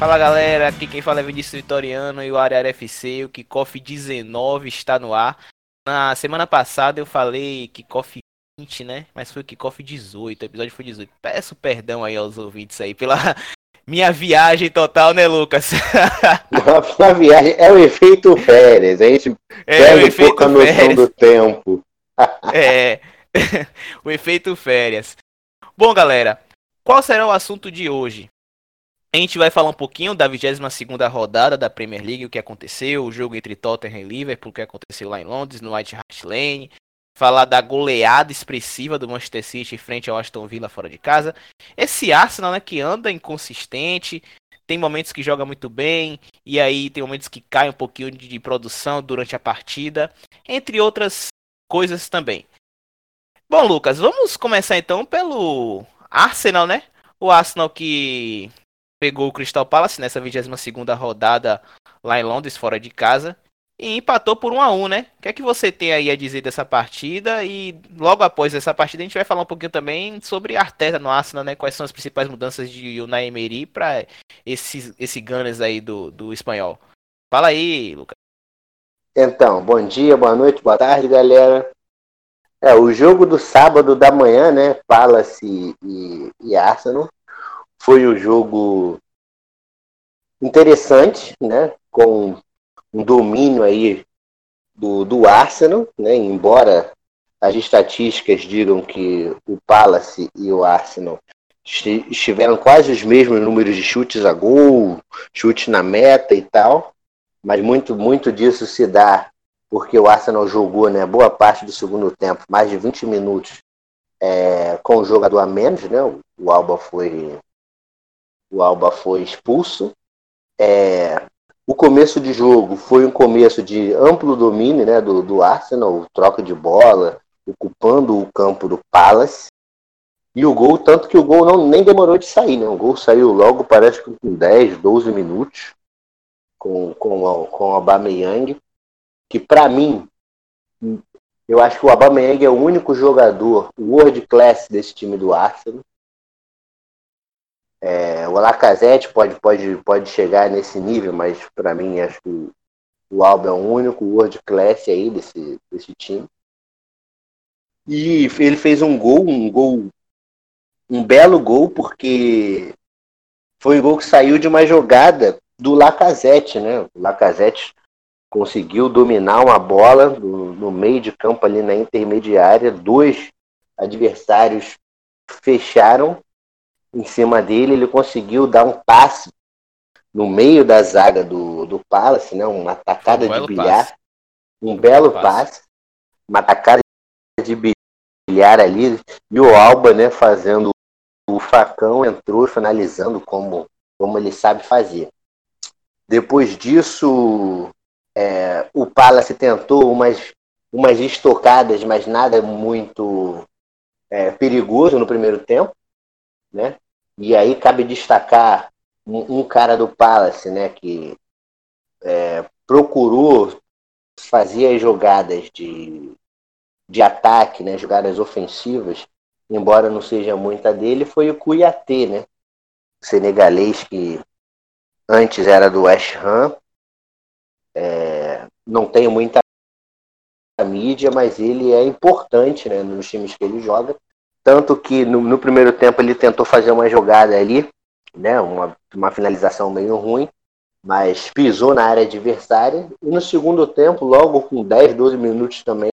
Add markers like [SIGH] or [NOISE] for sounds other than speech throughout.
Fala galera, aqui quem fala é Vinícius Vitoriano e o Área FC, o Kickoff 19 está no ar. Na semana passada eu falei Kickoff 20, né? Mas foi o Kickoff 18, o episódio foi 18. Peço perdão aí aos ouvintes aí pela [LAUGHS] minha viagem total, né, Lucas? [LAUGHS] a viagem é o efeito férias, a gente é pega um pouco a noção férias. do tempo. é, [LAUGHS] o efeito férias. Bom, galera, qual será o assunto de hoje? A gente vai falar um pouquinho da 22ª rodada da Premier League, o que aconteceu, o jogo entre Tottenham e Liverpool, o que aconteceu lá em Londres, no White Hart Lane. Falar da goleada expressiva do Manchester City frente ao Aston Villa fora de casa. Esse Arsenal, né, que anda inconsistente, tem momentos que joga muito bem, e aí tem momentos que cai um pouquinho de, de produção durante a partida, entre outras coisas também. Bom, Lucas, vamos começar então pelo Arsenal, né? O Arsenal que pegou o Crystal Palace nessa 22ª rodada lá em Londres, fora de casa, e empatou por 1 a 1 né? O que é que você tem aí a dizer dessa partida? E logo após essa partida a gente vai falar um pouquinho também sobre Arteta no Arsenal, né? Quais são as principais mudanças de Unai Emery para esse, esse Gunners aí do, do espanhol. Fala aí, Lucas. Então, bom dia, boa noite, boa tarde, galera. É, o jogo do sábado da manhã, né? Palace e, e Arsenal foi um jogo interessante, né? Com um domínio aí do, do Arsenal, né? Embora as estatísticas digam que o Palace e o Arsenal estiveram quase os mesmos números de chutes a gol, chutes na meta e tal, mas muito muito disso se dá porque o Arsenal jogou né, boa parte do segundo tempo, mais de 20 minutos, é, com o jogador a menos, né? O Alba foi o Alba foi expulso. É, o começo de jogo foi um começo de amplo domínio né, do, do Arsenal, troca de bola, ocupando o campo do Palace. E o gol, tanto que o gol não, nem demorou de sair, né? O gol saiu logo, parece que com 10, 12 minutos, com, com, com o Aubameyang, que para mim, eu acho que o Aubameyang é o único jogador world class desse time do Arsenal. É, o Lacazette pode, pode, pode chegar nesse nível, mas para mim acho que o Alba é o único world class aí desse, desse time. E ele fez um gol, um gol, um belo gol, porque foi um gol que saiu de uma jogada do Lacazette, né? O Lacazette conseguiu dominar uma bola no, no meio de campo ali na intermediária, dois adversários fecharam em cima dele, ele conseguiu dar um passe no meio da zaga do, do Palace, né? uma atacada um de bilhar, passe. um belo passe. passe, uma atacada de bilhar ali, e o Alba né, fazendo o facão, entrou finalizando como, como ele sabe fazer. Depois disso, é, o Palace tentou umas, umas estocadas, mas nada muito é, perigoso no primeiro tempo né? E aí cabe destacar um, um cara do Palace, né, que é, procurou fazer as jogadas de, de ataque, né, jogadas ofensivas, embora não seja muita dele, foi o Cuiatê, né? Senegalês que antes era do West Ham. É, não tenho muita mídia, mas ele é importante né, nos times que ele joga. Tanto que no, no, primeiro tempo ele tentou fazer uma jogada ali, né, uma, uma finalização meio ruim, mas pisou na área adversária. E no segundo tempo, logo com 10, 12 minutos também,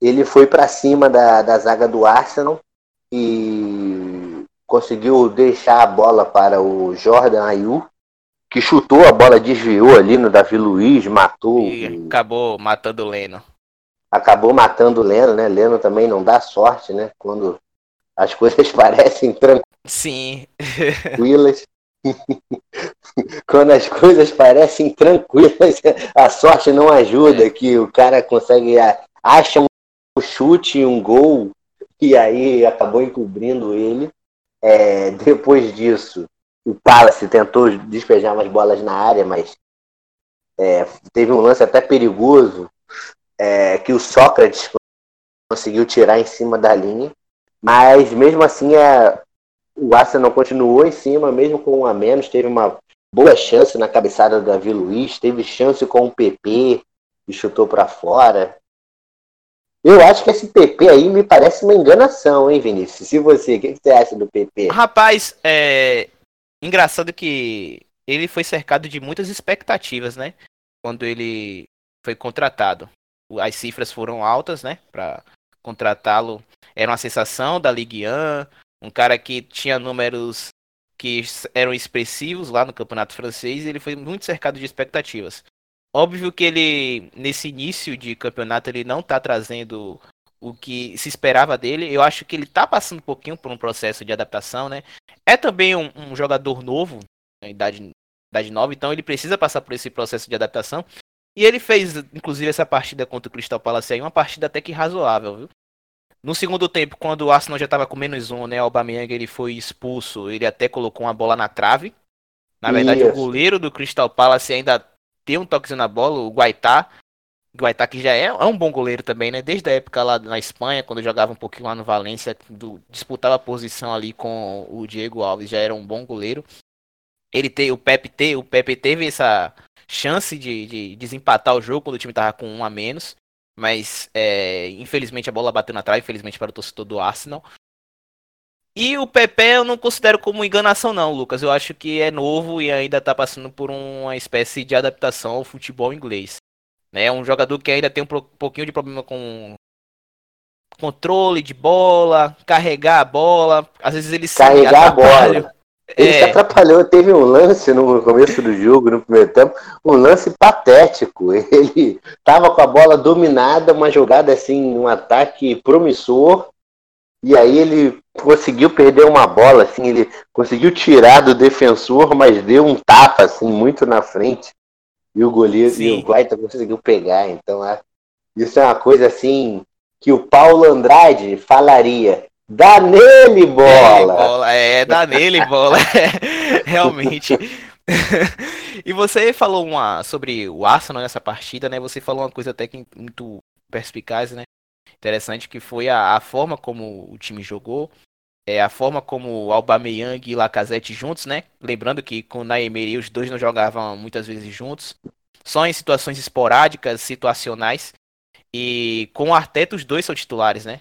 ele foi para cima da, da zaga do Arsenal e conseguiu deixar a bola para o Jordan Ayew, que chutou, a bola desviou ali no Davi Luiz, matou. E acabou matando o Leno acabou matando o Leno, né? Leno também não dá sorte, né? Quando as [LAUGHS] coisas parecem tranquilas. Sim. [LAUGHS] [LAUGHS] Quando as coisas parecem tranquilas, a sorte não ajuda, é. que o cara consegue acha um chute, um gol e aí acabou encobrindo ele. É, depois disso, o Palace tentou despejar umas bolas na área, mas é, teve um lance até perigoso é, que o Sócrates conseguiu tirar em cima da linha, mas mesmo assim é, o Arsenal continuou em cima, mesmo com um a menos, teve uma boa chance na cabeçada do Davi Luiz, teve chance com o PP, que chutou para fora. Eu acho que esse PP aí me parece uma enganação, hein, Vinícius? Se você, o que você acha do PP? Rapaz, é engraçado que ele foi cercado de muitas expectativas, né? Quando ele foi contratado. As cifras foram altas, né? Para contratá-lo. Era uma sensação da Ligue 1, um cara que tinha números que eram expressivos lá no campeonato francês ele foi muito cercado de expectativas. Óbvio que ele, nesse início de campeonato, ele não tá trazendo o que se esperava dele. Eu acho que ele tá passando um pouquinho por um processo de adaptação, né? É também um, um jogador novo, na idade, idade nova, então ele precisa passar por esse processo de adaptação. E ele fez, inclusive, essa partida contra o Crystal Palace aí, uma partida até que razoável, viu? No segundo tempo, quando o Arsenal já estava com menos um, né? O Aubameyang ele foi expulso, ele até colocou uma bola na trave. Na verdade, Isso. o goleiro do Crystal Palace ainda tem um toquezinho na bola, o Guaitá. O Guaitá que já é, é, um bom goleiro também, né? Desde a época lá na Espanha, quando jogava um pouquinho lá no Valência, do, disputava a posição ali com o Diego Alves, já era um bom goleiro. Ele tem o Pepe, te, o Pepe teve essa chance de, de desempatar o jogo quando o time tava com um a menos. Mas é, infelizmente a bola bateu na trave, infelizmente para o torcedor do Arsenal. E o Pepe eu não considero como enganação, não, Lucas. Eu acho que é novo e ainda está passando por uma espécie de adaptação ao futebol inglês. É um jogador que ainda tem um pouquinho de problema com controle de bola, carregar a bola. Às vezes ele se carregar a bola. Ele é... se atrapalhou, teve um lance no começo do jogo, no primeiro tempo, um lance patético. Ele estava com a bola dominada, uma jogada assim, um ataque promissor, e aí ele conseguiu perder uma bola, assim, ele conseguiu tirar do defensor, mas deu um tapa assim muito na frente. E o goleiro Sim. e o Guaita conseguiu pegar. Então, é, isso é uma coisa assim que o Paulo Andrade falaria. Dá nele bola! É, bola, é dá nele bola. [LAUGHS] Realmente. [LAUGHS] e você falou uma sobre o Arsenal nessa partida, né? Você falou uma coisa até que muito perspicaz, né? interessante que foi a, a forma como o time jogou, é, a forma como Aubameyang e Lacazette juntos, né? Lembrando que com o Naemeri os dois não jogavam muitas vezes juntos, só em situações esporádicas, situacionais. E com o Arteta os dois são titulares, né?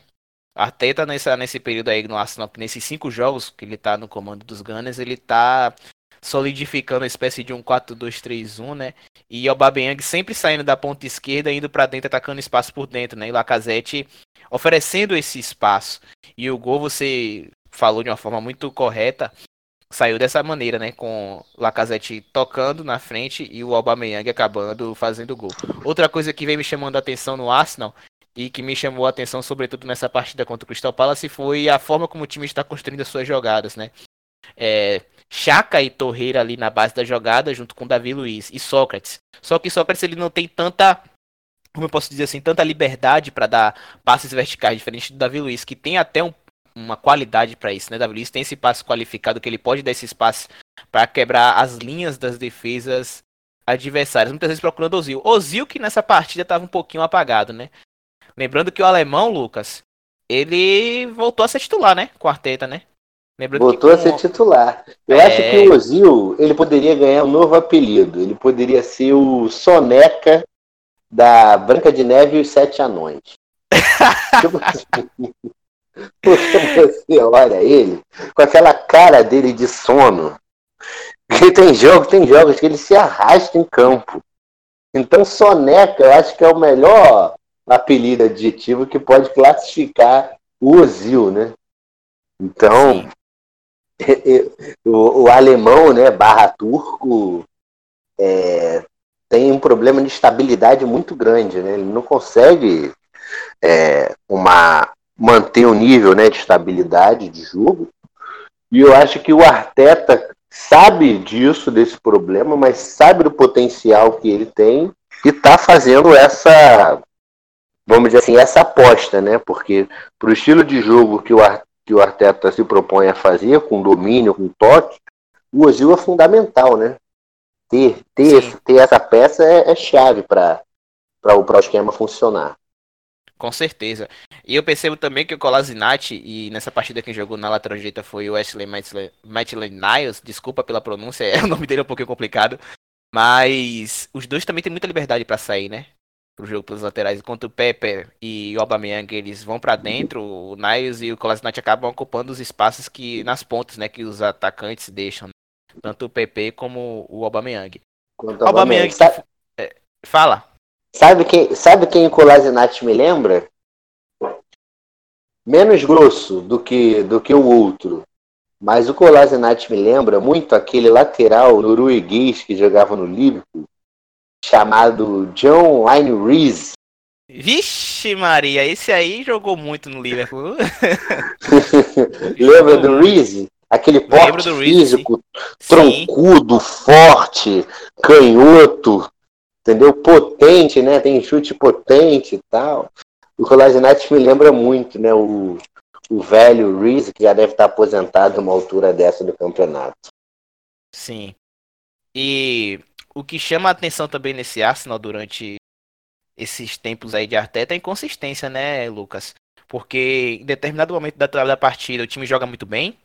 Arteta nessa, nesse período aí no Arsenal, nesses cinco jogos que ele tá no comando dos Gunners, ele tá solidificando uma espécie de um 4-2-3-1, né? E o Aubameyang sempre saindo da ponta esquerda, indo para dentro, atacando espaço por dentro, né? E Lacazette oferecendo esse espaço. E o gol você falou de uma forma muito correta, saiu dessa maneira, né? Com Lacazette tocando na frente e o Aubameyang acabando fazendo o gol. Outra coisa que vem me chamando a atenção no Arsenal e que me chamou a atenção, sobretudo nessa partida contra o Crystal Palace, foi a forma como o time está construindo as suas jogadas, né? É, Chaka e Torreira ali na base da jogada, junto com Davi Luiz e Sócrates. Só que Sócrates ele não tem tanta, como eu posso dizer assim, tanta liberdade para dar passes verticais, diferente do Davi Luiz, que tem até um, uma qualidade para isso, né? Davi Luiz tem esse passe qualificado que ele pode dar esse espaço para quebrar as linhas das defesas adversárias, muitas vezes procurando Ozil. Ozil que nessa partida estava um pouquinho apagado, né? Lembrando que o alemão, Lucas, ele voltou a ser titular, né? Quarteta, né? Lembrando Voltou a ser titular. Eu é... acho que o Ozil ele poderia ganhar um novo apelido. Ele poderia ser o Soneca da Branca de Neve e os Sete Anões. Tipo assim, porque você olha ele com aquela cara dele de sono. Que tem jogo, tem jogos que ele se arrasta em campo. Então Soneca eu acho que é o melhor apelido adjetivo que pode classificar o Ozil, né? Então, [LAUGHS] o, o, alemão, né, barra turco, é, tem um problema de estabilidade muito grande, né? Ele não consegue é, uma, manter o um nível né, de estabilidade de jogo. E eu acho que o Arteta sabe disso, desse problema, mas sabe do potencial que ele tem e está fazendo essa, vamos dizer assim, essa aposta, né? Porque para o estilo de jogo que o, que o Arteta se propõe a fazer, com domínio, com toque, o Ozil é fundamental, né? Ter, ter, ter essa peça é, é chave para o esquema funcionar. Com certeza. E eu percebo também que o Colasinati, e nessa partida quem jogou na lateral direita foi o Wesley Maitland Niles, desculpa pela pronúncia, é, [LAUGHS] o nome dele é um pouquinho complicado. Mas os dois também têm muita liberdade para sair, né? Pro jogo pelos laterais. Enquanto o Pepe e o Aubameyang eles vão para dentro, o Niles e o Colasinati acabam ocupando os espaços que nas pontas, né, que os atacantes deixam. Né? Tanto o Pepe como o Aubameyang. Quanto Aubameyang, sabe, é, fala. Sabe quem, sabe quem o Colasinati me lembra? Menos grosso do que do que o outro. Mas o Colasinati me lembra muito aquele lateral norueguês que jogava no Liverpool, chamado John Wayne Reese. Vixe Maria, esse aí jogou muito no Liverpool. [LAUGHS] Lembra do Reese? Aquele porte físico, Reese, troncudo, forte, canhoto, entendeu? Potente, né? Tem chute potente e tal. O Colasinati me lembra muito, né? O, o velho Reese, que já deve estar aposentado numa altura dessa do campeonato. Sim. E o que chama a atenção também nesse Arsenal durante esses tempos aí de Arteta é a inconsistência, né, Lucas? Porque em determinado momento da, da partida o time joga muito bem,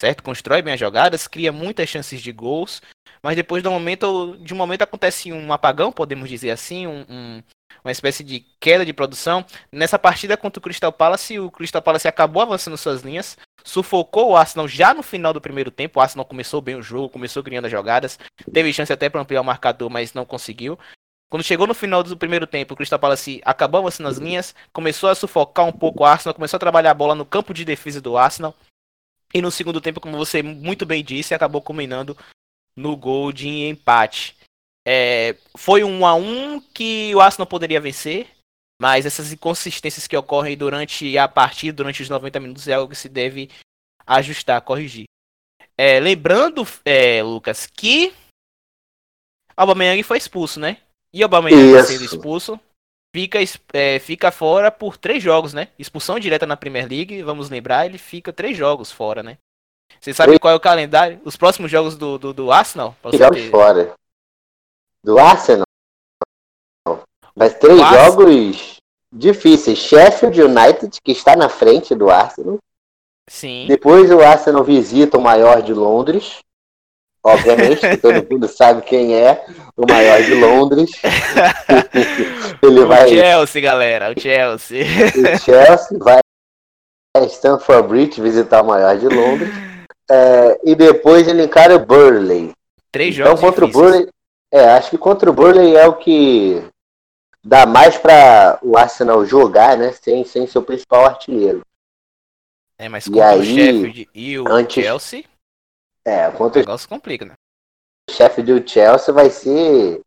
certo? Constrói bem as jogadas, cria muitas chances de gols, mas depois de um momento, de um momento acontece um apagão, podemos dizer assim, um, um, uma espécie de queda de produção. Nessa partida contra o Crystal Palace, o Crystal Palace acabou avançando suas linhas, sufocou o Arsenal já no final do primeiro tempo. O Arsenal começou bem o jogo, começou criando as jogadas, teve chance até para ampliar o marcador, mas não conseguiu. Quando chegou no final do primeiro tempo, o Crystal Palace acabou avançando as linhas, começou a sufocar um pouco o Arsenal, começou a trabalhar a bola no campo de defesa do Arsenal. E no segundo tempo, como você muito bem disse, acabou combinando no gol de empate. É, foi um a um que o Arsenal poderia vencer, mas essas inconsistências que ocorrem durante a partida, durante os 90 minutos, é algo que se deve ajustar, corrigir. É, lembrando, é, Lucas, que Aubameyang foi expulso, né? E Aubameyang sendo expulso, fica, é, fica fora por três jogos, né? Expulsão direta na Premier League, vamos lembrar, ele fica três jogos fora, né? Você sabe qual é o calendário? Os próximos jogos do, do, do Arsenal? Jogos fora do Arsenal. Mas três jogos difíceis. Sheffield United, que está na frente do Arsenal. Sim. Depois o Arsenal visita o maior de Londres. Obviamente, todo [LAUGHS] mundo sabe quem é o maior de Londres. [LAUGHS] Ele o vai. Chelsea, galera, o Chelsea. O Chelsea vai a Stamford Bridge visitar o maior de Londres. É, e depois ele encara o Burley. Três então, jogos. Então, contra difíceis. o Burley, é, acho que contra o Burnley é o que dá mais para o Arsenal jogar, né? Sem, sem seu principal artilheiro. É, mas contra aí, o Sheffield e o antes, Chelsea. É, contra o negócio complica, né? O Sheffield e o Chelsea vai ser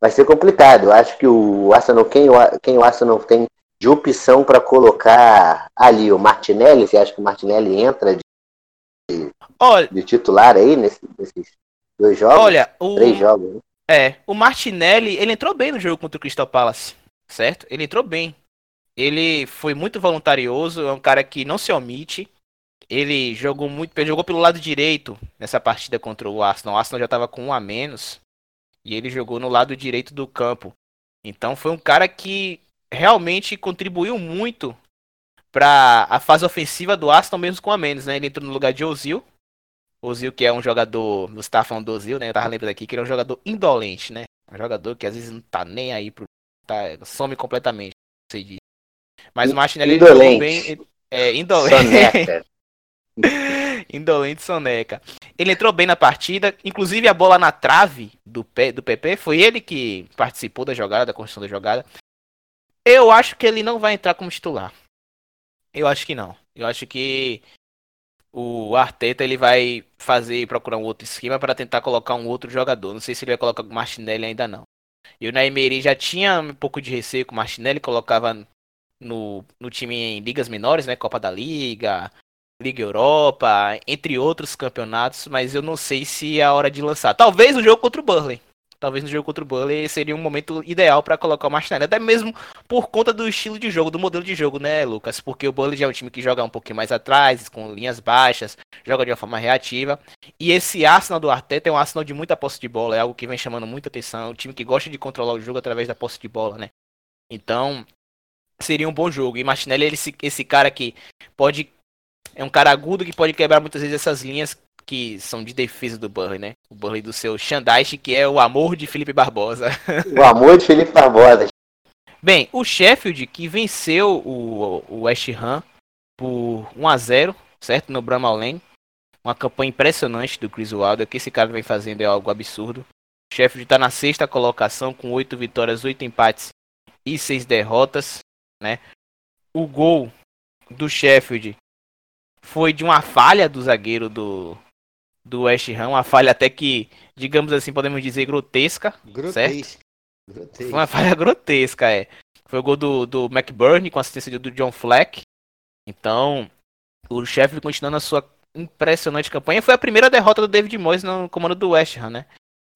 vai ser complicado. Eu acho que o Arsenal, quem o, quem o Arsenal tem de opção para colocar ali o Martinelli, você acha que o Martinelli entra de, Olha, de titular aí nesse, nesses dois jogos? Olha, o, três jogos. Né? É, o Martinelli, ele entrou bem no jogo contra o Crystal Palace, certo? Ele entrou bem. Ele foi muito voluntarioso, é um cara que não se omite. Ele jogou muito, ele jogou pelo lado direito nessa partida contra o Arsenal. O Arsenal já estava com um a menos e ele jogou no lado direito do campo. Então foi um cara que realmente contribuiu muito para a fase ofensiva do Arsenal mesmo com a menos, né? Ele entrou no lugar de Ozil, Ozil, que é um jogador. Você tava falando do Ozil, né? Eu tava lembrando aqui que ele é um jogador indolente, né? Um jogador que às vezes não tá nem aí pro. Tá, some completamente. Sei disso. Mas o Martinelli indolente. bem. É, indolente. Soneca. [LAUGHS] indolente soneca. Ele entrou bem na partida, inclusive a bola na trave do, do PP foi ele que participou da jogada, da construção da jogada. Eu acho que ele não vai entrar como titular. Eu acho que não. Eu acho que o Arteta ele vai fazer procurar um outro esquema para tentar colocar um outro jogador. Não sei se ele vai colocar o Martinelli ainda não. E o Naimeri já tinha um pouco de receio com o Martinelli, colocava no, no time em ligas menores, né, Copa da Liga, Liga Europa, entre outros campeonatos, mas eu não sei se é a hora de lançar. Talvez o jogo contra o Burley talvez no jogo contra o Burnley seria um momento ideal para colocar o Martinelli, até mesmo por conta do estilo de jogo, do modelo de jogo, né, Lucas? Porque o Burnley já é um time que joga um pouquinho mais atrás, com linhas baixas, joga de uma forma reativa. E esse Arsenal do Arteta é um Arsenal de muita posse de bola, é algo que vem chamando muita atenção, é um time que gosta de controlar o jogo através da posse de bola, né? Então, seria um bom jogo. E Martinelli é esse, esse cara que pode. É um cara agudo que pode quebrar muitas vezes essas linhas que são de defesa do Burley, né? O Burley do seu Shandaish, que é o amor de Felipe Barbosa. [LAUGHS] O amor de Felipe Barbosa. Bem, o Sheffield que venceu o, o West Ham por 1 a 0 certo? No Bramall Lane. Uma campanha impressionante do Chris Wilder. O que esse cara vem fazendo é algo absurdo. O Sheffield está na sexta colocação com 8 vitórias, 8 empates e 6 derrotas. Né? O gol do Sheffield foi de uma falha do zagueiro do, do West Ham. Uma falha até que, digamos assim, podemos dizer grotesca. Grotesca. Grotesca. Foi uma falha grotesca, é. Foi o gol do, do McBurney com assistência do John Fleck. Então, o Sheffield continuando a sua impressionante campanha. Foi a primeira derrota do David Moyes no comando do West Ham, né?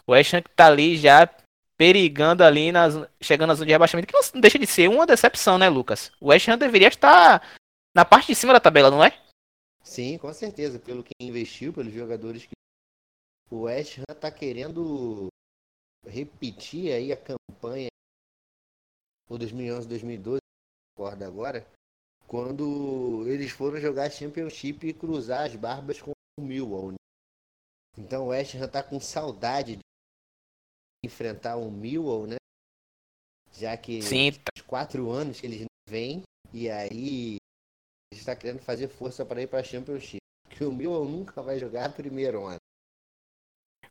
O West Ham que tá ali já perigando ali, nas, chegando na zona de rebaixamento, que não deixa de ser uma decepção, né, Lucas? O West Ham deveria estar na parte de cima da tabela, não é? Sim, com certeza. Pelo que investiu, pelos jogadores que o West Ham tá querendo repetir aí a campanha o 2011, 2012, recordo agora, quando eles foram jogar Championship e cruzar as barbas com o Millwall. Né? Então o West Ham tá com saudade de enfrentar o Millwall, né? Já que Sim. os quatro anos que eles não vêm e aí está querendo fazer força para ir para a Championship. Que o Millwall nunca vai jogar primeiro ano.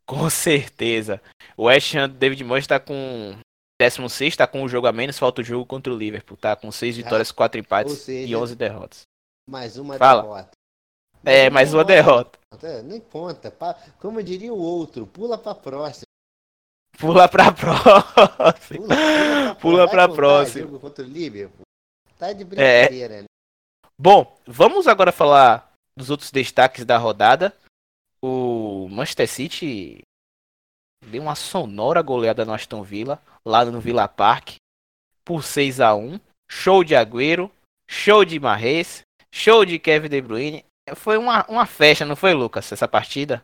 Com certeza. O West Ham David Moyes está com 16 tá com um jogo a menos, falta o jogo contra o Liverpool, tá com 6 vitórias, 4 empates seja, e 11 derrotas. Mais uma Fala. derrota. É, mais uma derrota. Nem conta. Como diria o outro, pula pra próxima. Pula pra [LAUGHS] próxima. Pula, pula pra, pra próxima. Jogo contra o Liverpool. Tá de brincadeira, é. né? Bom, vamos agora falar dos outros destaques da rodada. O Manchester City deu uma sonora goleada no Aston Villa, lá no Villa Park, por 6 a 1 Show de Agüero, show de Marres, show de Kevin De Bruyne. Foi uma, uma festa, não foi, Lucas, essa partida?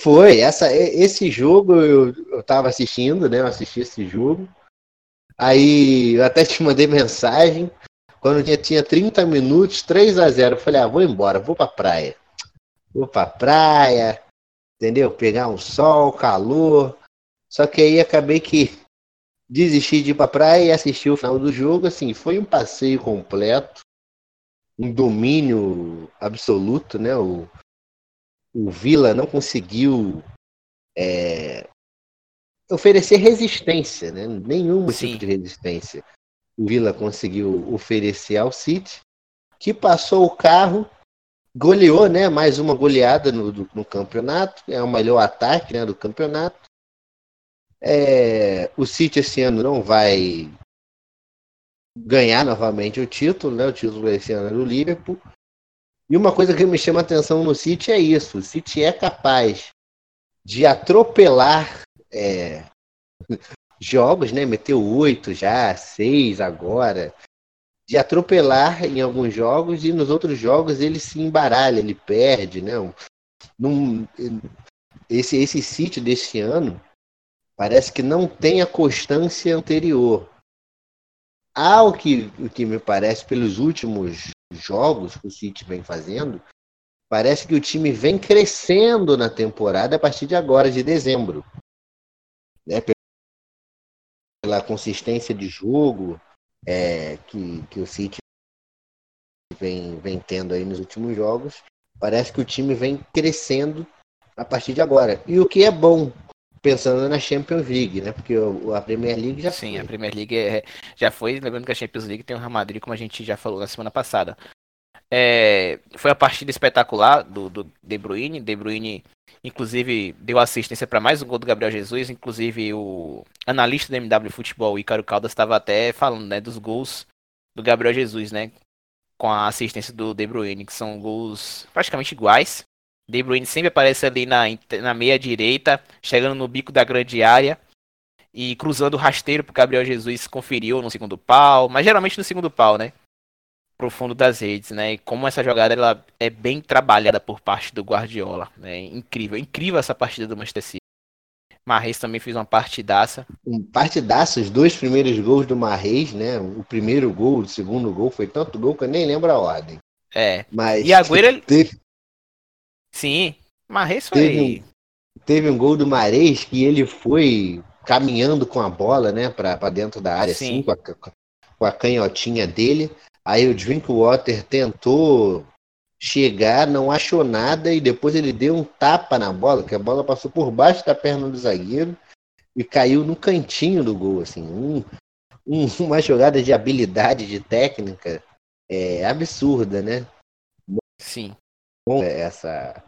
Foi, essa, esse jogo eu, eu tava assistindo, né? Eu assisti esse jogo. Aí eu até te mandei mensagem. Quando tinha, tinha 30 minutos, 3 a 0 eu falei, ah, vou embora, vou pra praia. Vou pra praia, entendeu? Pegar um sol, calor. Só que aí acabei que desisti de ir pra praia e assistir o final do jogo. Assim, foi um passeio completo, um domínio absoluto, né? O, o Vila não conseguiu é, oferecer resistência, né? Nenhum Sim. tipo de resistência. O Vila conseguiu oferecer ao City, que passou o carro goleou, né? Mais uma goleada no, do, no campeonato. É o melhor ataque né, do campeonato. É, o City esse ano não vai ganhar novamente o título, né? O título esse ano é do Liverpool. E uma coisa que me chama atenção no City é isso: o City é capaz de atropelar é, jogos, né? Meteu oito já, seis agora de atropelar em alguns jogos e nos outros jogos ele se embaralha, ele perde, né? Num, esse esse sítio desse ano parece que não tem a constância anterior. Ao que, o que me parece pelos últimos jogos que o City vem fazendo, parece que o time vem crescendo na temporada a partir de agora, de dezembro. Né? Pela consistência de jogo, é, que, que o City vem, vem tendo aí nos últimos jogos. Parece que o time vem crescendo a partir de agora. E o que é bom, pensando na Champions League, né? Porque a Premier League já Sim, foi. a Premier League é, já foi. Lembrando que a Champions League tem o Real Madrid, como a gente já falou na semana passada. É, foi a partida espetacular do, do De Bruyne. De Bruyne, inclusive, deu assistência para mais um gol do Gabriel Jesus. Inclusive, o analista do MW Futebol, Ícaro Caldas, estava até falando né, dos gols do Gabriel Jesus, né? Com a assistência do De Bruyne, que são gols praticamente iguais. De Bruyne sempre aparece ali na, na meia direita, chegando no bico da grande área e cruzando o rasteiro para Gabriel Jesus conferiu no segundo pau, mas geralmente no segundo pau, né? Profundo das redes, né? E como essa jogada ela é bem trabalhada por parte do Guardiola, né? Incrível, incrível essa partida do Manchester City. Também fez uma partidaça. Um partidaço, os dois primeiros gols do Marreis, né? O primeiro gol, o segundo gol, foi tanto gol que eu nem lembro a ordem. É. Mas E Agüero, ele- [LAUGHS] teve, Sim, Marreis foi. Teve teve um gol do Marês que ele foi caminhando com a bola, né, pra, pra dentro da área, Sim. assim, com a, com a canhotinha dele. Aí o Drinkwater tentou chegar, não achou nada e depois ele deu um tapa na bola, que a bola passou por baixo da perna do zagueiro e caiu no cantinho do gol, assim, um, um- [LAUGHS] uma jogada de habilidade, de técnica é, absurda, né? Sim. Com essa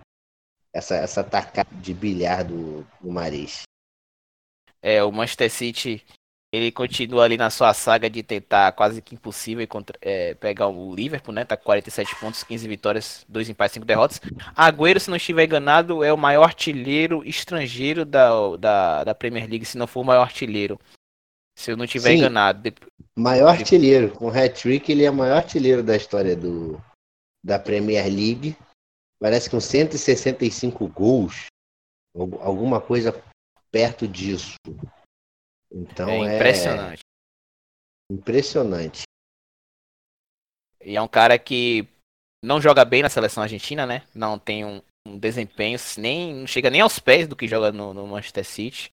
essa essa tacada de bilhar do, do Marês. É, o Manchester City, ele continua ali na sua saga de tentar quase que impossível contra- é, pegar o Liverpool, né? Tá com 47 pontos, 15 vitórias, 2 empates, 5 derrotas. Agüero, se não estiver enganado, é o maior artilheiro estrangeiro da, da, da Premier League, se não for o maior artilheiro. Se eu não estiver Sim. enganado. De- Maior artilheiro, com hat-trick, ele é o maior artilheiro da história do, da Premier League. Parece que com 165 gols, al- alguma coisa perto disso. Então é é, impressionante. impressionante. E é um cara que não joga bem na seleção argentina, né? Não tem um, um desempenho, nem não chega nem aos pés do que joga no, no Manchester City.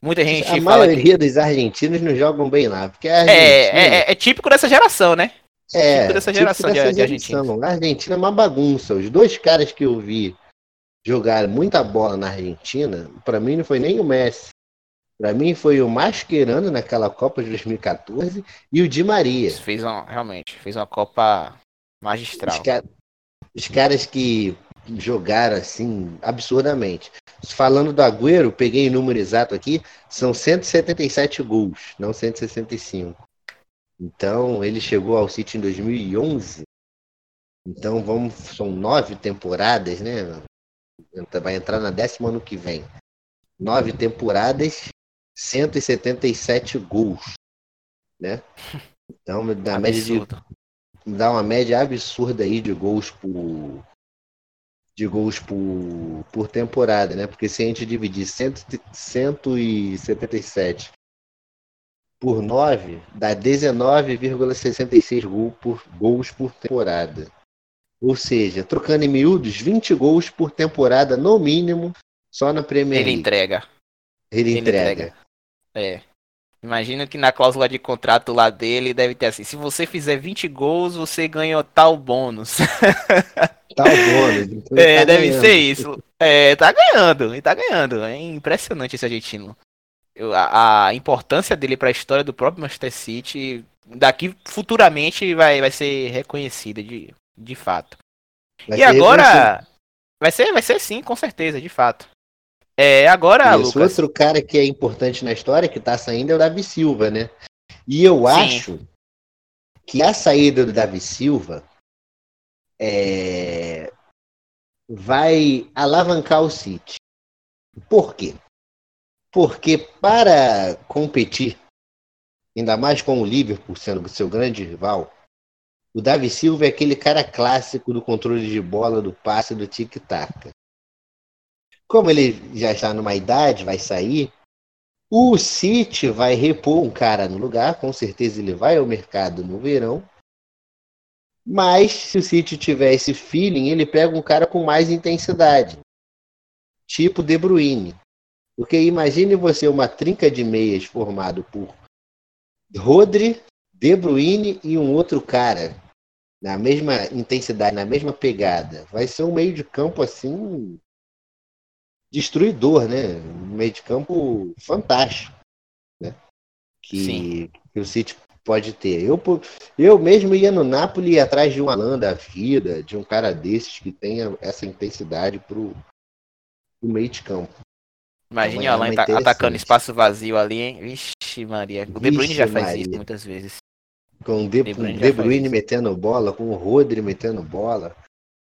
Muita gente A fala que maioria dos argentinos não jogam bem lá, porque a é, Argentina é, é- é típico dessa geração, né? é típico dessa geração de- dessa de argentinos. geração. A Argentina é uma bagunça. Os dois caras que eu vi jogar muita bola na Argentina, para mim não foi nem o Messi. Para mim foi o Mascherano naquela Copa de 2014 e o Di Maria. Fez uma, realmente, fez uma Copa Os, magistral. ca- os caras que jogaram assim absurdamente. Falando do Agüero, peguei o número exato aqui, são 177 gols, não 165. Então, ele chegou ao City em 2011. Então, vamos, são nove temporadas, né? Vai entrar na décima ano que vem. Nove temporadas, 177 gols, né? Então, na média de dá uma média absurda aí de gols por de gols por, por temporada, né? Porque se a gente dividir 100 177 por 9, dá 19,66 gol por, gols por temporada. Ou seja, trocando em miúdos, 20 gols por temporada no mínimo, só na Premier Ele League. entrega. Ele ele entrega. entrega. É. Imagino que na cláusula de contrato lá dele deve ter assim: se você fizer 20 gols, você ganha tal bônus. [LAUGHS] O bônus. [LAUGHS] então É, tá deve ganhando. ser isso. É, tá ganhando, ele tá ganhando. É impressionante esse argentino. Eu- a, a importância dele pra história do próprio Manchester City, daqui futuramente vai, vai ser reconhecida de, de fato. Vai e agora. Vai ser, vai ser sim, com certeza, de fato. É, agora, Isso, Lucas. outro cara que é importante na história que tá saindo é o Davi Silva, né? E eu Sim. acho que a saída do Davi Silva é, vai alavancar o City. Por quê? Porque para competir, ainda mais com o Liverpool sendo seu grande rival, o Davi Silva é aquele cara clássico do controle de bola, do passe, do tic-tac. Como ele já está numa idade, vai sair, o City vai repor um cara no lugar, com certeza ele vai ao mercado no verão. Mas se o City tiver esse feeling, ele pega um cara com mais intensidade, tipo De Bruyne. Porque imagine você uma trinca de meias formado por Rodri, De Bruyne e um outro cara na mesma intensidade, na mesma pegada. Vai ser um meio de campo assim destruidor, né? Um meio de campo fantástico, né? Que, que o City pode ter. Eu, eu mesmo ia no Napoli atrás de um Alan da vida, de um cara desses que tenha essa intensidade pro, pro meio de campo. Imagine É o é Alan atacando espaço vazio ali, hein? Vixe, Maria. O De Bruyne Vixe, já faz Maria. isso muitas vezes. Com o De, De Bruyne De metendo bola, com o Rodri metendo bola,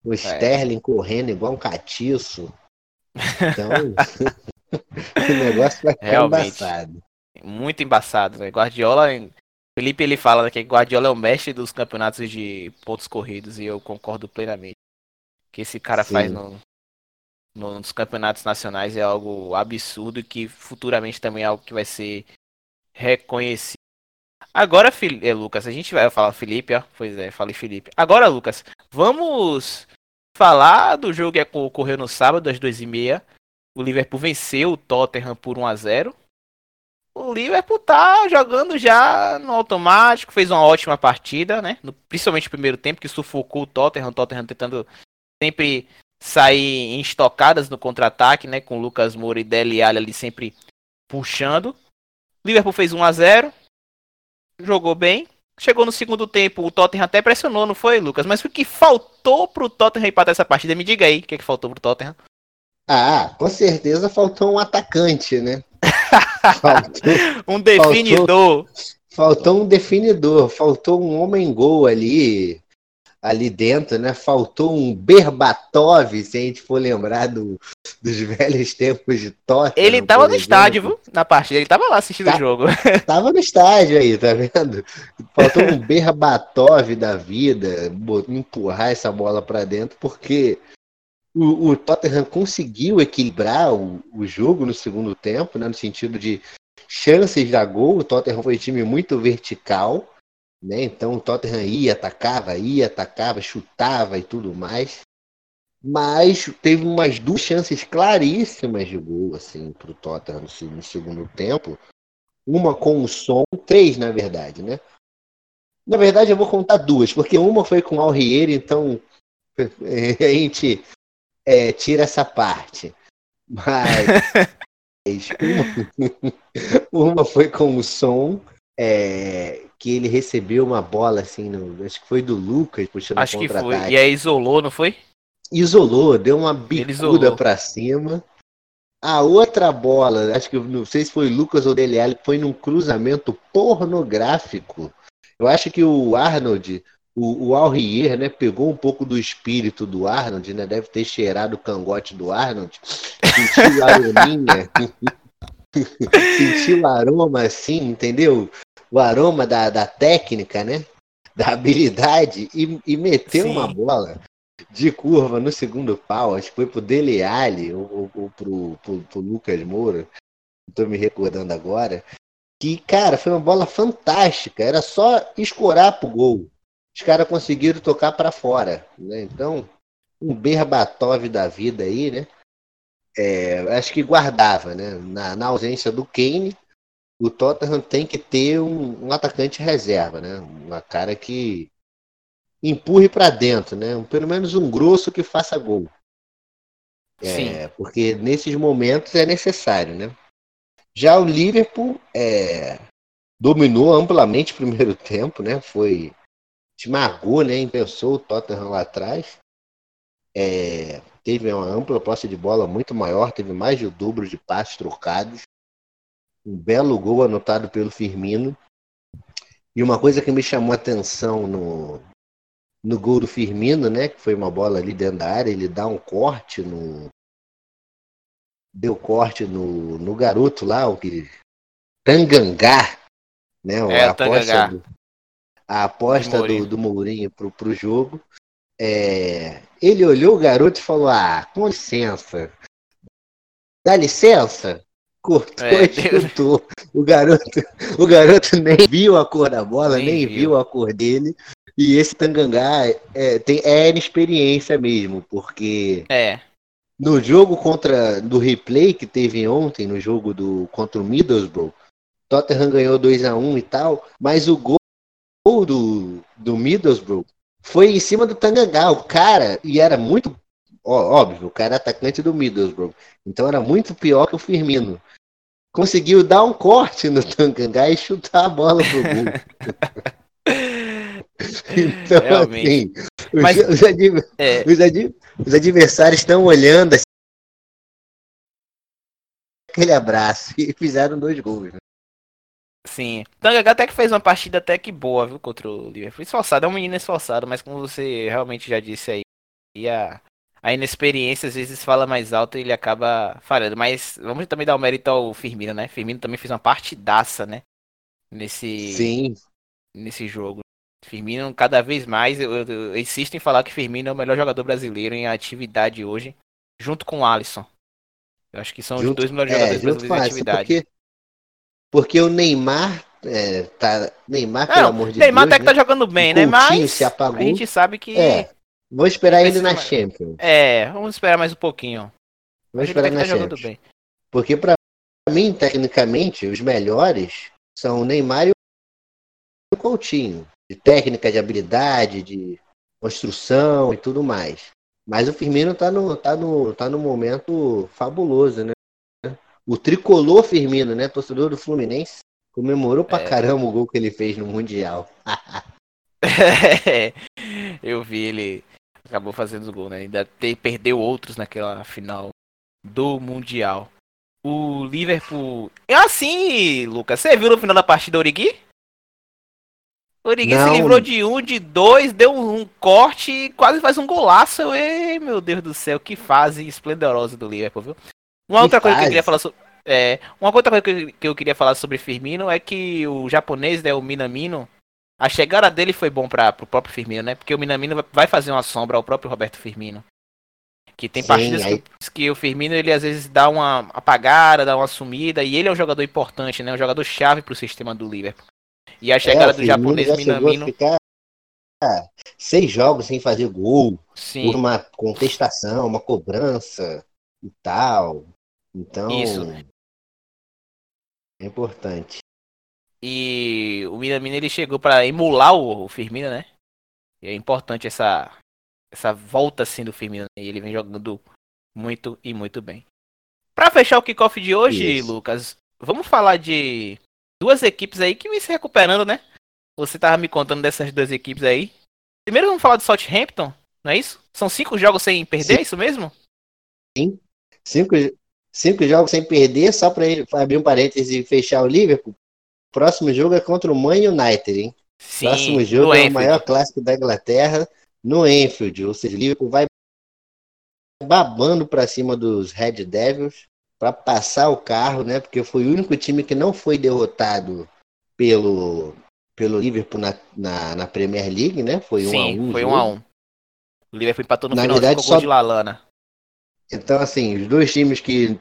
É. o Sterling correndo igual um catiço. Então, [LAUGHS] o negócio vai ficar Realmente. embaçado. Muito embaçado, né? Guardiola. Felipe ele fala que Guardiola é o mestre dos campeonatos de pontos corridos e eu concordo plenamente. O que esse cara Sim. faz no, nos campeonatos nacionais é algo absurdo que futuramente também é algo que vai ser reconhecido. Agora, é, Lucas, a gente vai falar Felipe, ó. Pois é, falei Felipe. Agora, Lucas, vamos falar do jogo que ocorreu no sábado, às duas e meia. O Liverpool venceu o Tottenham por 1 a 0 O Liverpool tá jogando já no automático, fez uma ótima partida, né? No, principalmente no primeiro tempo, que sufocou o Tottenham. O Tottenham tentando sempre sair em estocadas no contra-ataque, né? Com o Lucas Moura e Dele Alli ali sempre puxando. O Liverpool fez 1 a 0 jogou bem. Chegou no segundo tempo, o Tottenham até pressionou, não foi, Lucas? Mas o que faltou pro Tottenham empatar essa partida? Me diga aí o que, é que faltou pro Tottenham. Ah, com certeza faltou um atacante, né? [LAUGHS] faltou, um definidor. Faltou, faltou um definidor, faltou um homem-gol ali ali dentro, né? Faltou um Berbatov, se a gente for lembrar do, dos [LAUGHS] velhos tempos de Tottenham. Ele tava no estádio, viu? Na partida, ele tava lá assistindo tá, o jogo. [LAUGHS] Tava no estádio aí, tá vendo? Faltou um Berbatov da vida, empurrar essa bola para dentro, porque o, o, Tottenham conseguiu equilibrar o, o jogo no segundo tempo, né? No sentido de chances da gol. O Tottenham foi um time muito vertical né? Então o Tottenham ia, atacava, ia, atacava, chutava e tudo mais. Mas teve umas duas chances claríssimas de gol assim, para o Tottenham no, segundo tempo. Uma com o som, três na verdade, né? Na verdade eu vou contar duas, porque uma foi com o Alriere, então [LAUGHS] a gente é, tira essa parte. Mas [LAUGHS] uma, [LAUGHS] uma foi com o som é, que ele recebeu uma bola assim, no, acho que foi do Lucas puxando Acho que foi. E aí isolou, não foi? Isolou, deu uma bicuda para cima. A outra bola, acho que não sei se foi Lucas ou Dele foi num cruzamento pornográfico. Eu acho que o Arnold, o, o Alrier, né, pegou um pouco do espírito do Arnold, né? Deve ter cheirado o cangote do Arnold, sentiu a arominha, [LAUGHS] [LAUGHS] sentiu o aroma assim, entendeu? O aroma da, da técnica, né? Da habilidade e, e meteu Sim. uma bola de curva no segundo pau, acho que foi pro Dele Alli ou, ou pro, pro, pro Lucas Moura, estou me recordando agora, que, cara, foi uma bola fantástica, era só escorar pro gol. Os caras conseguiram tocar para fora, né? Então, um Berbatov da vida aí, né? É, acho que guardava, né? Na, na ausência do Kane, o Tottenham tem que ter um, um atacante reserva, né? Uma cara que empurre para dentro, né? Pelo menos um grosso que faça gol. É, porque nesses momentos é necessário, né? Já o Liverpool é, dominou amplamente o primeiro [LAUGHS] tempo, né? Foi esmagou, né? Pensou o Tottenham lá atrás. É, teve uma ampla posse de bola muito maior, teve mais de o dobro de passes trocados um belo gol anotado pelo Firmino. E uma coisa que me chamou a atenção no, no gol do Firmino, né? Que foi uma bola ali dentro da área, ele dá um corte no. Deu corte no, no garoto lá, o que. Tangangá, né? É, a aposta, do, a aposta do, do Mourinho pro, pro jogo. É, ele olhou o garoto e falou: Ah, com licença. Dá licença? Cortou é, e [LAUGHS] chutou. O garoto, o garoto nem viu a cor da bola, nem, nem viu. viu. a cor dele. E esse Tangangá é, tem, é inexperiência mesmo, porque é. no jogo contra do replay que teve ontem, no jogo do contra o Middlesbrough, Tottenham ganhou 2 a 1 e tal, mas o gol do, do Middlesbrough foi em cima do Tangangá. O cara, e era muito óbvio, o cara é atacante do Middlesbrough. Então era muito pior que o Firmino conseguiu dar um corte no Tangangá e chutar a bola pro gol. [LAUGHS] então, Realmente. assim, os, Mas, os, adver, é... os, adver, os, adversários estão olhando assim, aquele abraço e fizeram dois gols. Né? Sim. Tangangá até que fez uma partida até que boa, viu, contra o Liverpool. Esforçado, é um menino esforçado, mas como você realmente já disse aí, a, a inexperiência às vezes fala mais alto e ele acaba falhando. Mas vamos também dar o mérito ao Firmino, né? Firmino também fez uma partidaça, né? Nesse, Sim. nesse jogo. Firmino, cada vez mais, eu, eu, eu, insisto em falar que Firmino é o melhor jogador brasileiro em atividade hoje. junto com o Alisson. Eu acho que são Junto- os dois melhores é, jogadores com brasileiros essa, atividade. porque, porque o Neymar é, tá. Neymar, pelo Não, amor de Neymar Deus. até que tá né? jogando bem, O né? Mas se apagou. a gente sabe que. É, vou esperar ele na Precisa- Champions. É, vamos esperar mais um pouquinho. Vou Ele esperar que na tá Champions. bem. Porque pra mim, tecnicamente, os melhores são o Neymar e o Coutinho. De técnica, de habilidade, de construção e tudo mais. Mas o Firmino tá no, tá no, tá no momento fabuloso, né? O tricolor Firmino, né? Torcedor do Fluminense, comemorou pra É. caramba o gol que ele fez no Mundial. [LAUGHS] [LAUGHS] eu vi ele acabou fazendo os gols, né? Ainda te- perdeu outros naquela final do Mundial. O Liverpool. É assim, Lucas. Você viu no final da partida o Origi? O Origi se Não. livrou de um, de dois, deu um, corte e quase faz um golaço. Ei, meu Deus do céu, que fase esplendorosa do Liverpool, viu? Uma Que outra coisa que eu queria falar sobre. É, uma outra coisa que eu, que eu queria falar sobre Firmino é que o japonês, né, o Minamino, a chegada dele foi bom para o próprio Firmino, né? Porque o Minamino vai- fazer uma sombra ao próprio Roberto Firmino. Que tem Sim, partidas aí- que, que o Firmino ele às vezes dá uma apagada, dá uma sumida, e ele é um jogador importante, né? Um jogador chave pro sistema do Liverpool. E a chegada É, o do japonês Minamino, ficar ah, seis jogos sem fazer gol. sim. por uma contestação, uma cobrança e tal. Então, Isso. é importante. E o Minamino ele chegou para emular o, o Firmino, né? E é importante essa essa volta assim do Firmino, né? E ele vem jogando muito e muito bem. Pra fechar o kickoff de hoje, Isso. Lucas, vamos falar de duas equipes aí que vem se recuperando, né? Você tava me contando dessas duas equipes aí. Primeiro vamos falar do Southampton, não é isso? São cinco jogos sem perder, Sim. é isso mesmo? Cinco, cinco jogos sem perder, só para abrir um parênteses e fechar o Liverpool. Próximo jogo é contra o Man United, hein? Sim, Próximo jogo é o maior clássico da Inglaterra no Enfield. Ou seja, o Liverpool vai babando para cima dos Red Devils para passar o carro, né? Porque foi o único time que não foi derrotado pelo, pelo Liverpool na, na, na Premier League, né? Foi um Sim, a um. foi um jogo. a um. O Liverpool empatou no Na final verdade, só- de Lalana. Então, assim, os dois times que,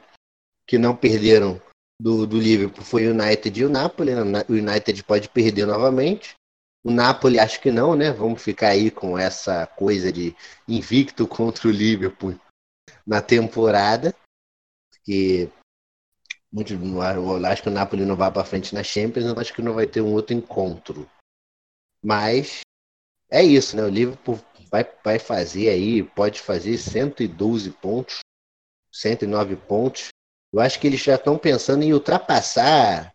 que não perderam do, do Liverpool foi o United e o Napoli. né? O United pode perder novamente. O Napoli acho que não, né? Vamos ficar aí com essa coisa de invicto [LAUGHS] contra o Liverpool na temporada. Porque muito, acho que o Napoli não vai para frente na Champions, eu acho que não vai ter um outro encontro. Mas é isso, né? O Liverpool vai, vai fazer aí, pode fazer 112 pontos, 109 pontos. Eu acho que eles já estão pensando em ultrapassar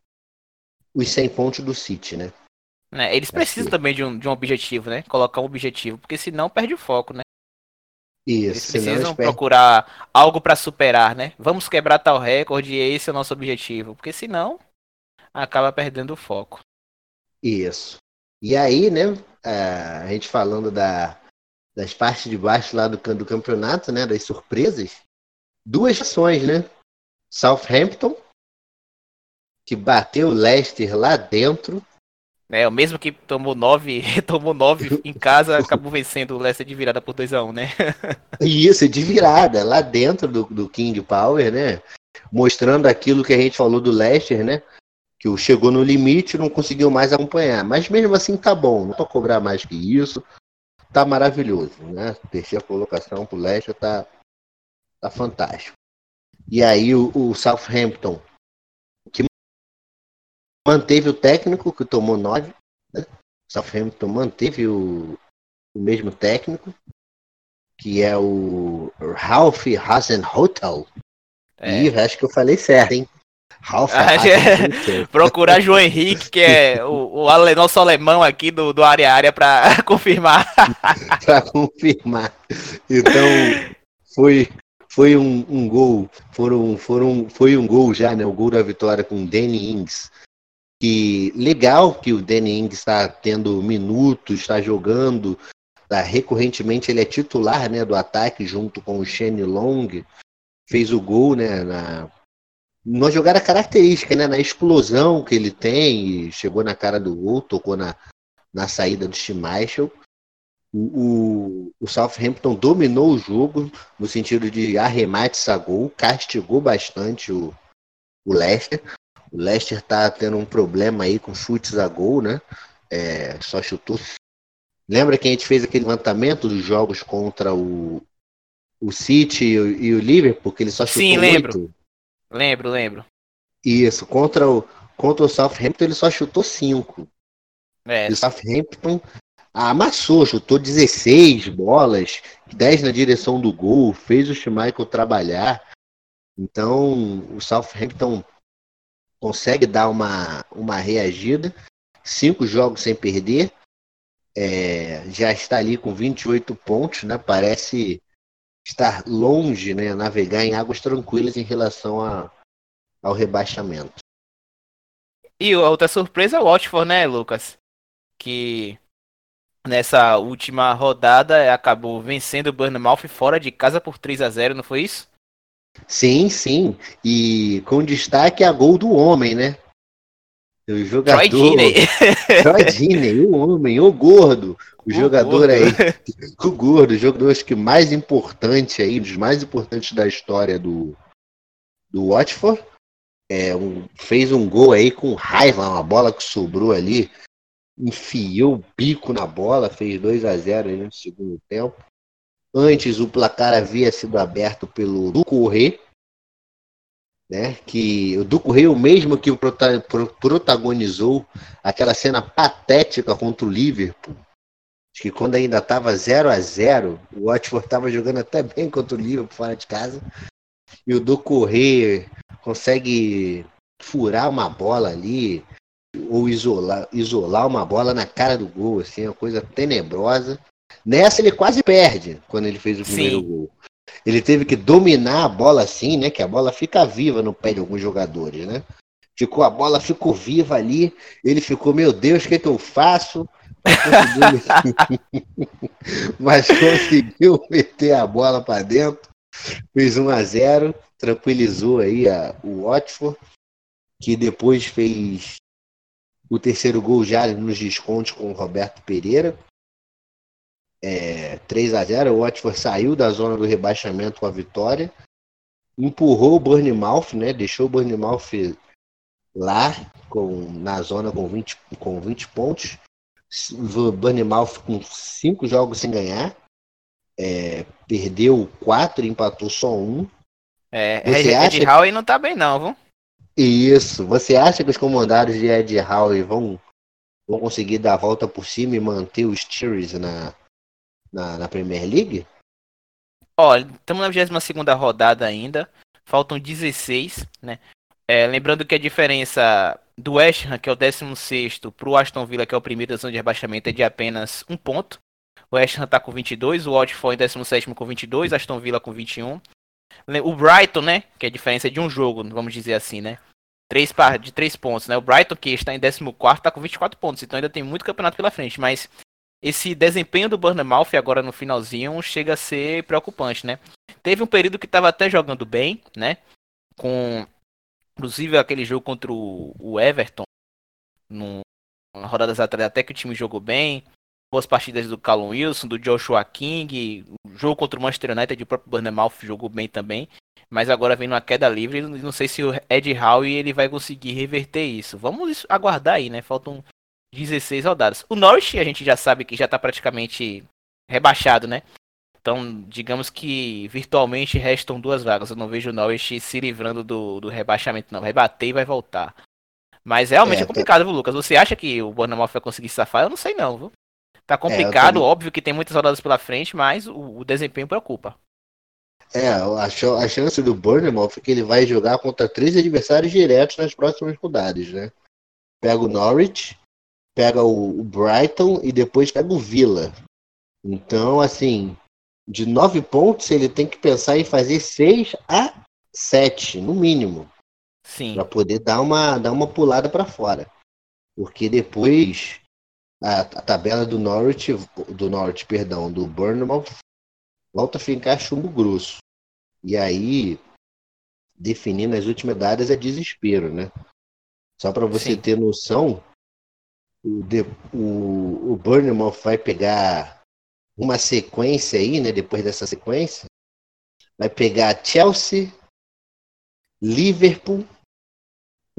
os 100 pontos do City, né? né? Eles Acho precisam que- também de um, de um objetivo, né? Colocar um objetivo, porque senão perde o foco, né? Isso, precisam eles perdem- procurar algo pra superar, né? Vamos quebrar tal recorde e esse é o nosso objetivo, porque senão acaba perdendo o foco. Isso. E aí, né, a gente falando da, das partes de baixo lá do, do campeonato, né, das surpresas, duas ações, né? Southampton, que bateu o Leicester lá dentro, É, o mesmo que tomou nove, [LAUGHS] tomou nove em casa, acabou vencendo o Leicester de virada por 2 a 1 né? [LAUGHS] e isso, de virada, lá dentro do, do King Power, né? Mostrando aquilo que a gente falou do Leicester, né? Que chegou no limite e não conseguiu mais acompanhar. Mas mesmo assim tá bom, não pra cobrar mais que isso. Tá maravilhoso, né? Terceira colocação pro Leicester tá, tá fantástico. E aí o, o Southampton, que manteve o técnico, que tomou nove. Né? Southampton manteve o, o mesmo técnico, que é o Ralph Hasenhotel. É. Ih, acho que eu falei certo, hein? Ralph [LAUGHS] Hasenhuttl. Procurar João Henrique, que é o, o ale- nosso alemão aqui do, do área área pra [LAUGHS] confirmar. [LAUGHS] para confirmar. Então, foi, foi um, um gol, foram, foram, foi um gol já, né? O gol da vitória com o Danny Ings. Que legal que o Danny Ings está tendo minutos, está jogando. Tá, recorrentemente ele é titular né, do ataque junto com o Shane Long. Fez o gol né, na, numa jogada característica, né, na explosão que ele tem. Chegou na cara do gol, tocou na, na saída do Schmeichel. O, o, o Southampton dominou o jogo no sentido de arremates a gol, castigou bastante o, o Leicester. O Leicester está tendo um problema aí com chutes a gol, né? É, só chutou. Lembra que a gente fez aquele levantamento dos jogos contra o, o City e o, e o Liverpool, que ele só chutou Sim, lembro. Lembro, lembro. Isso, contra o, contra o Southampton ele só chutou 5. É. E o Southampton amassou, chutou 16 bolas, 10 na direção do gol, fez o Schmeichel trabalhar. Então, o Southampton consegue dar uma, uma reagida. Cinco jogos sem perder. É, já está ali com 28 pontos, né? Parece estar longe, né? Navegar em águas tranquilas em relação a, ao rebaixamento. E outra surpresa é o Watford, né, Lucas? Que nessa última rodada acabou vencendo o Bournemouth fora de casa por 3 a 0 não foi isso? Sim, sim. E com destaque a gol do homem, né? O jogador. Troy Deeney, o homem, o gordo. O, o jogador gordo. aí. O gordo, o jogador acho que mais importante aí, dos mais importantes da história do, do Watford. É, um, fez um gol aí com raiva, uma bola que sobrou ali enfiou o bico na bola, fez 2 a 0 no segundo tempo. Antes o placar havia sido aberto pelo Ducorre, né? Que o Ducorre, o mesmo que protagonizou aquela cena patética contra o Liverpool. Acho que quando ainda estava 0 a 0 o Watford estava jogando até bem contra o Liverpool fora de casa. E o Ducorre consegue furar uma bola ali, ou isolar, isolar uma bola na cara do gol, assim, é uma coisa tenebrosa. Nessa ele quase perde quando ele fez o primeiro Sim. gol. Ele teve que dominar a bola assim, né? Que a bola fica viva no pé de alguns jogadores, né? Ficou a bola ficou viva ali. Ele ficou, meu Deus, o que, é que eu faço? Mas conseguiu [LAUGHS] meter a bola para dentro. Fez 1 a 0 tranquilizou aí a, o Watford, que depois fez o terceiro gol já nos descontos com o Roberto Pereira. É, 3 a 0 o Watford saiu da zona do rebaixamento com a vitória. Empurrou o Bournemouth, né? Deixou o Bournemouth lá com, na zona com 20, com 20 pontos. O Bournemouth com 5 jogos sem ganhar. É, perdeu 4 empatou só um. É, Ed acha... Howe não tá bem não, viu? Isso. Você acha que os comandados de Ed Howe vão, vão conseguir dar a volta por cima e manter os Steelers na, na, na Premier League? Olha, estamos na 22 rodada ainda. Faltam 16, né? É, lembrando que a diferença do West Ham, que é o 16, para o Aston Villa, que é o primeiro da zona de rebaixamento, é de apenas um ponto. O West Ham está com 22, o Watford em 17 com 22, Aston Villa com 21. O Brighton, né? Que é a diferença de um jogo, vamos dizer assim, né? Três par de três pontos, né? O Brighton, que está em 14, está com 24 pontos, então ainda tem muito campeonato pela frente, mas esse desempenho do Bournemouth agora no finalzinho chega a ser preocupante, né? Teve um período que estava até jogando bem, né? Com inclusive aquele jogo contra o Everton, no, na rodada atrás até que o time jogou bem boas partidas do Callum Wilson, do Joshua King, o jogo contra o Manchester United, o próprio Bournemouth jogou bem também, mas agora vem numa queda livre, não sei se o Ed Howe ele vai conseguir reverter isso. Vamos aguardar aí, né? Faltam 16 rodadas. O Norwich a gente já sabe que já tá praticamente rebaixado, né? Então, digamos que virtualmente restam duas vagas. Eu não vejo o Norwich se livrando do, do rebaixamento, não. Vai bater e vai voltar. Mas realmente é, é complicado, viu, Lucas? Você acha que o Bournemouth vai conseguir safar? Eu não sei não, viu? Tá complicado, é, óbvio que tem muitas rodadas pela frente, mas o, o desempenho preocupa. É, a, a, chance do Bournemouth é que ele vai jogar contra três adversários diretos nas próximas rodadas, né? Pega o Norwich, pega o, o Brighton e depois pega o Villa. Então, assim, de nove pontos ele tem que pensar em fazer seis a sete, no mínimo. Sim. Para poder dar uma, dar uma pulada para fora. Porque depois a, a, tabela do Norwich, do Norwich, perdão, do Bournemouth volta a ficar chumbo grosso. E aí, definir nas últimas dadas é desespero, né? Só para você Sim. ter noção, o, de, o, o Bournemouth vai pegar uma sequência aí, né? Depois dessa sequência, vai pegar Chelsea, Liverpool,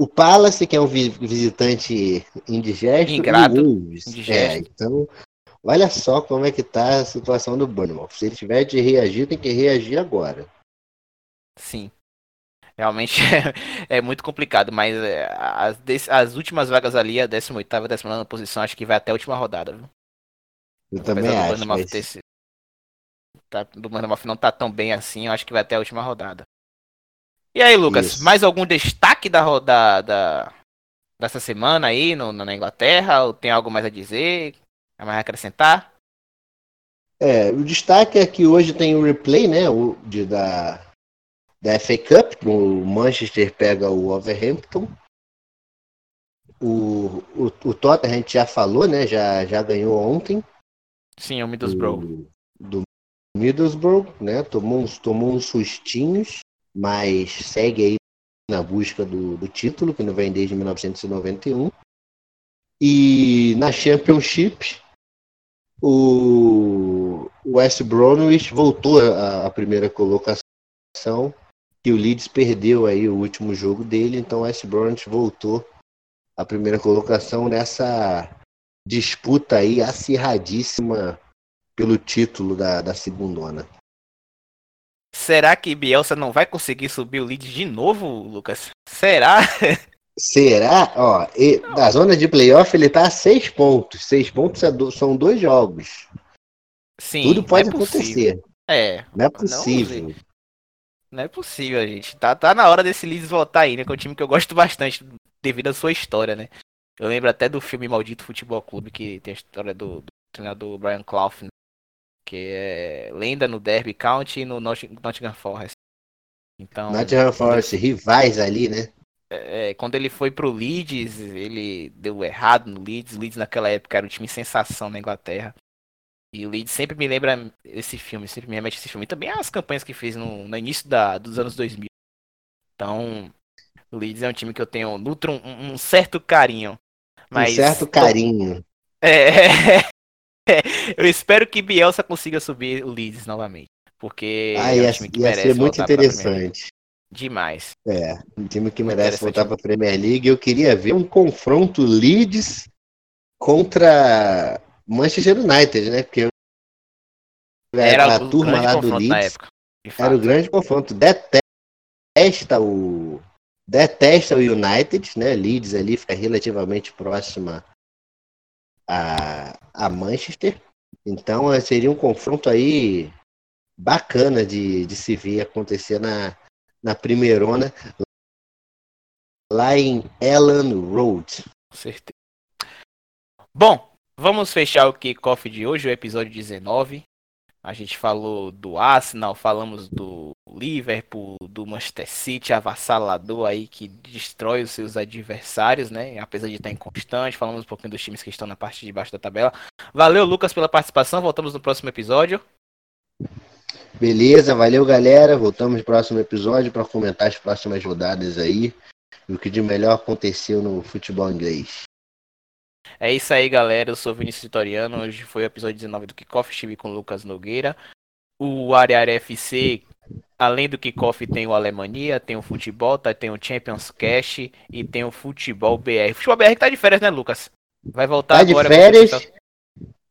o Palace, que é um visitante indigesto, Ingrato, indigesto. É, então, olha só como é que tá a situação do Bournemouth. Se ele tiver de reagir, tem que reagir agora. Sim. Realmente [LAUGHS] é, é muito complicado, mas é, as, as últimas vagas ali, a 18 e 19 posição, acho que vai até a última rodada, viu? Eu também Apesar do acho. Mas- ter tá, do Bournemouth não tá tão bem assim, eu acho que vai até a última rodada. E aí, Lucas, Isso. mais algum destaque da rodada dessa semana aí no, na Inglaterra? Ou tem algo mais a dizer? A mais a acrescentar? É, o destaque é que hoje tem o replay, né, o, de, da, da FA Cup, o Manchester pega o Wolverhampton. O, o, o Tottenham a gente já falou, né, já, já ganhou ontem. Sim, o Middlesbrough. do, do Middlesbrough, né, tomou uns, tomou uns sustinhos, mas segue aí na busca do, do título, que não vem desde 1991. E na Championship, o West Bromwich voltou à primeira colocação e o Leeds perdeu aí o último jogo dele, então o West Bromwich voltou à primeira colocação nessa disputa aí acirradíssima pelo título da, da segundona. Será que Bielsa não vai conseguir subir o lead de novo, Lucas? Será? [LAUGHS] Será? Ó, e da zona de playoff ele tá a seis pontos. Seis pontos é são dois jogos. Sim, Tudo pode não é acontecer. É, Não é Não, possível. não é possível, gente. Tá, tá na hora desse Leeds voltar aí, né? Que é um time que eu gosto bastante devido à sua história, né? Eu lembro até do filme Maldito Futebol Clube, que tem a história do, do treinador Brian Clough, né? Que é lenda no Derby County e no Nott- Nottingham Forest. Então, Nottingham Forest, rivais ali, né? é, quando ele foi pro Leeds, ele deu errado no Leeds. O Leeds naquela época era um time sensação na Inglaterra. E o Leeds sempre me lembra esse filme, sempre me remete a esse filme. E também as campanhas que fez no, no início da, dos anos 2000. Então, o Leeds é um time que eu tenho, nutro um, um certo carinho. Mas um certo carinho. É, [LAUGHS] [LAUGHS] eu espero que Bielsa consiga subir o Leeds novamente. Porque ah, é um ia, time que ia merece ser muito interessante. Demais. É, um time que Muito merece voltar para a Premier League. Eu queria ver um confronto Leeds contra Manchester United, né? Porque Era a turma lá do Leeds era o grande confronto. Detesta o detesta o United, né? Leeds ali fica relativamente próxima a, a Manchester. Então eh, seria um confronto aí bacana de, de se ver acontecer na, na primeirona lá em Ellen Road. Com certeza. Bom, vamos fechar o kickoff de hoje, o episódio 19. A gente falou do Arsenal, falamos do Liverpool, do Manchester City, avassalador aí que destrói os seus adversários, né? Apesar de estar inconstante, falamos um pouquinho dos times que estão na parte de baixo da tabela. Valeu, Lucas, pela participação. Voltamos no próximo episódio. Beleza, valeu galera. Voltamos no próximo episódio para comentar as próximas rodadas aí e o que de melhor aconteceu no futebol inglês. É isso aí, galera. Eu sou Vinícius Vitoriano. Hoje foi o episódio 19 do Kickoff. Estive com o Lucas Nogueira. O Área FC, além do Kickoff, tem o Alemania, tem o futebol, tá? tem o Champions Cash e tem o Futebol BR. O Futebol BR que tá de férias, né, Lucas? Vai voltar Tá de agora. férias? com o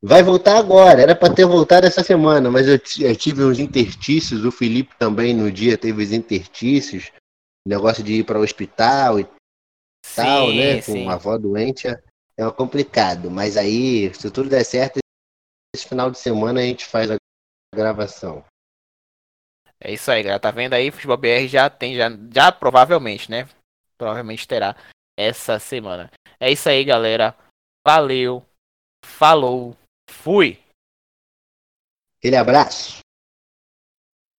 Vai voltar agora, era para ter voltado essa semana, mas eu, eu tive uns interstícios, o Felipe também no dia teve os interstícios, negócio de ir para o hospital e tal, Sim, né? sim. Com a avó doente é complicado. Mas aí, se tudo der certo, esse final de semana a gente faz a gravação. É isso aí, galera. Tá vendo aí? Futebol BR já tem, já, já provavelmente, né? Provavelmente terá essa semana. É isso aí, galera. Valeu. Falou. Fui. Aquele abraço.